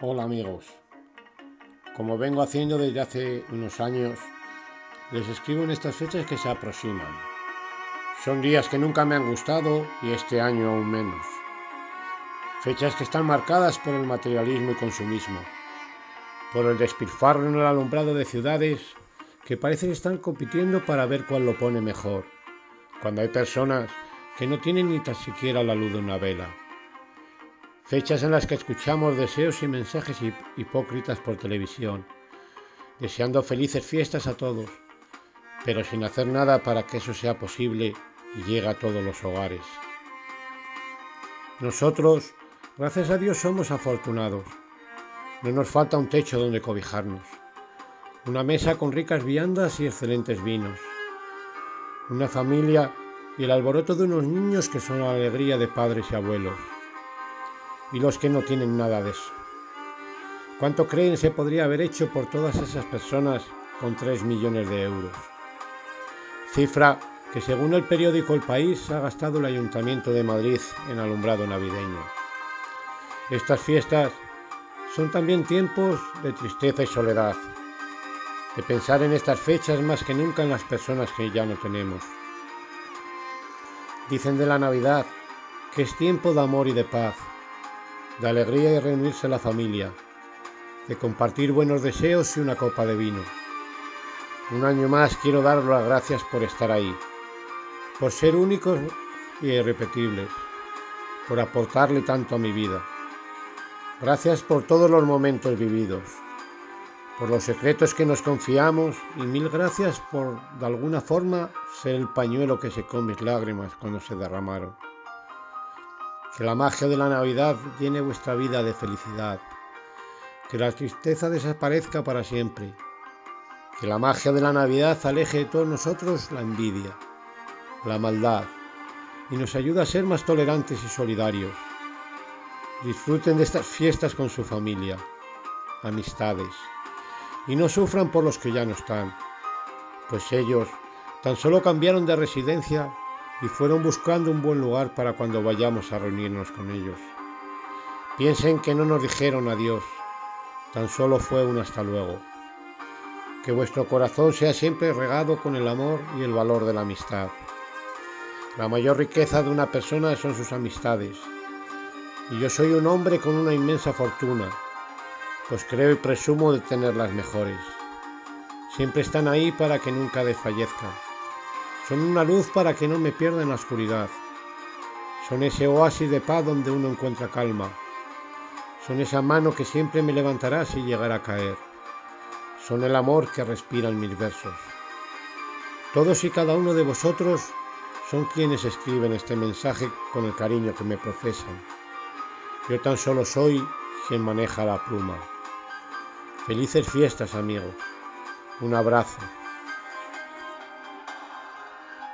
Hola amigos, como vengo haciendo desde hace unos años, les escribo en estas fechas que se aproximan. Son días que nunca me han gustado y este año aún menos. Fechas que están marcadas por el materialismo y consumismo, por el despilfarro en el alumbrado de ciudades que parecen estar compitiendo para ver cuál lo pone mejor, cuando hay personas que no tienen ni tan siquiera la luz de una vela fechas en las que escuchamos deseos y mensajes hipócritas por televisión, deseando felices fiestas a todos, pero sin hacer nada para que eso sea posible y llegue a todos los hogares. Nosotros, gracias a Dios, somos afortunados. No nos falta un techo donde cobijarnos, una mesa con ricas viandas y excelentes vinos, una familia y el alboroto de unos niños que son la alegría de padres y abuelos y los que no tienen nada de eso. ¿Cuánto creen se podría haber hecho por todas esas personas con 3 millones de euros? Cifra que según el periódico El País ha gastado el Ayuntamiento de Madrid en alumbrado navideño. Estas fiestas son también tiempos de tristeza y soledad, de pensar en estas fechas más que nunca en las personas que ya no tenemos. Dicen de la Navidad que es tiempo de amor y de paz, de alegría y reunirse la familia, de compartir buenos deseos y una copa de vino. Un año más quiero dar las gracias por estar ahí, por ser únicos y irrepetibles, por aportarle tanto a mi vida. Gracias por todos los momentos vividos, por los secretos que nos confiamos y mil gracias por, de alguna forma, ser el pañuelo que secó mis lágrimas cuando se derramaron. Que la magia de la Navidad llene vuestra vida de felicidad. Que la tristeza desaparezca para siempre. Que la magia de la Navidad aleje de todos nosotros la envidia, la maldad y nos ayude a ser más tolerantes y solidarios. Disfruten de estas fiestas con su familia, amistades y no sufran por los que ya no están, pues ellos tan solo cambiaron de residencia y fueron buscando un buen lugar para cuando vayamos a reunirnos con ellos. Piensen que no nos dijeron adiós, tan solo fue un hasta luego. Que vuestro corazón sea siempre regado con el amor y el valor de la amistad. La mayor riqueza de una persona son sus amistades. Y yo soy un hombre con una inmensa fortuna, pues creo y presumo de tener las mejores. Siempre están ahí para que nunca desfallezcan. Son una luz para que no me pierda en la oscuridad. Son ese oasis de paz donde uno encuentra calma. Son esa mano que siempre me levantará si llegara a caer. Son el amor que respira en mis versos. Todos y cada uno de vosotros son quienes escriben este mensaje con el cariño que me profesan. Yo tan solo soy quien maneja la pluma. Felices fiestas, amigos. Un abrazo.